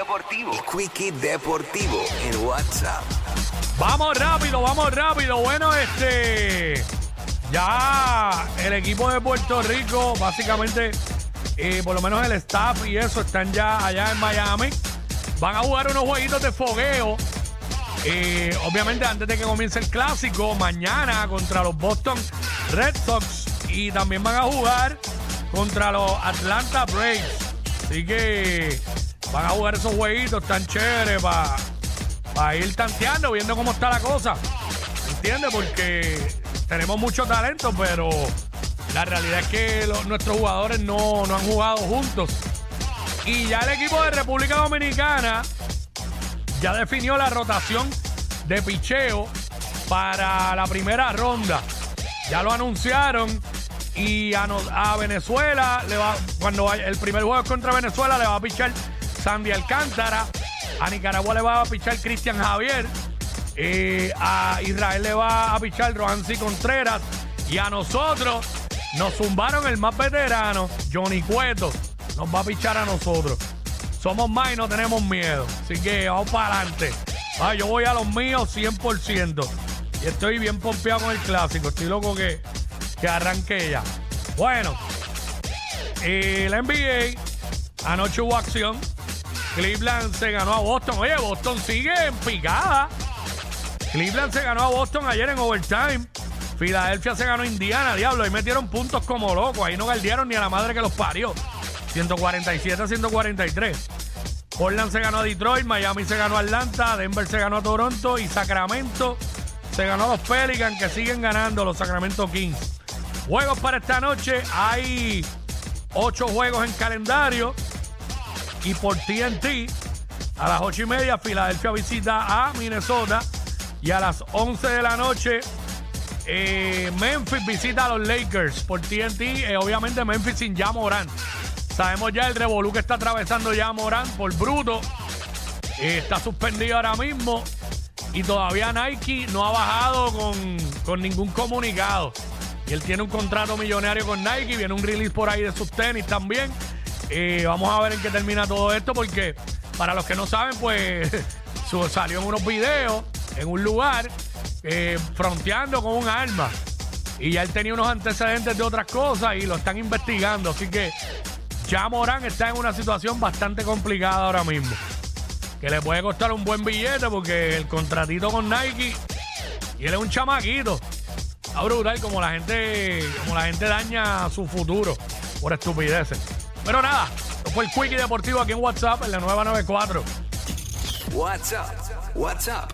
Deportivo. Quickie Deportivo en WhatsApp. Vamos rápido, vamos rápido. Bueno, este. Ya el equipo de Puerto Rico, básicamente, eh, por lo menos el staff y eso, están ya allá en Miami. Van a jugar unos jueguitos de fogueo. eh, obviamente, antes de que comience el clásico, mañana contra los Boston Red Sox. Y también van a jugar contra los Atlanta Braves. Así que van a jugar esos jueguitos tan chéveres para ir tanteando, viendo cómo está la cosa. ¿Entiendes? Porque tenemos mucho talento, pero la realidad es que nuestros jugadores no, no han jugado juntos. Y ya el equipo de República Dominicana ya definió la rotación de picheo para la primera ronda. Ya lo anunciaron. Y a, a Venezuela, le va, cuando el primer juego es contra Venezuela, le va a pichar Sandy Alcántara. A Nicaragua le va a pichar Cristian Javier. Eh, a Israel le va a pichar Rohansi Contreras. Y a nosotros nos zumbaron el más veterano, Johnny Cueto. Nos va a pichar a nosotros. Somos más y no tenemos miedo. Así que vamos para adelante. Ah, yo voy a los míos 100%. Y estoy bien pompeado con el clásico. Estoy loco que, que arranque ya. Bueno, eh, la NBA, anoche hubo acción. Cleveland se ganó a Boston. Oye, Boston sigue en picada. Cleveland se ganó a Boston ayer en overtime. Filadelfia se ganó a Indiana, diablo. Ahí metieron puntos como locos. Ahí no galdearon ni a la madre que los parió. 147 a 143. Portland se ganó a Detroit, Miami se ganó a Atlanta, Denver se ganó a Toronto y Sacramento se ganó a los Pelicans que siguen ganando los Sacramento Kings. Juegos para esta noche. Hay ocho juegos en calendario. Y por TNT, a las ocho y media, Filadelfia visita a Minnesota. Y a las 11 de la noche, eh, Memphis visita a los Lakers por TNT. eh, obviamente, Memphis sin ya Morán. Sabemos ya el revolú que está atravesando ya Morán por bruto. Eh, está suspendido ahora mismo. Y todavía Nike no ha bajado con, con ningún comunicado. Y él tiene un contrato millonario con Nike. Viene un release por ahí de sus tenis también. Eh, vamos a ver en qué termina todo esto. Porque para los que no saben, pues salió en unos videos en un lugar eh, fronteando con un arma. Y ya él tenía unos antecedentes de otras cosas y lo están investigando. Así que ya Morán está en una situación bastante complicada ahora mismo. Que le puede costar un buen billete porque el contratito con Nike y él es un chamaquito. Está brutal como la gente, como la gente daña su futuro por estupideces. Pero nada, esto fue el Quickie Deportivo aquí en WhatsApp en la nueva 94. WhatsApp. WhatsApp.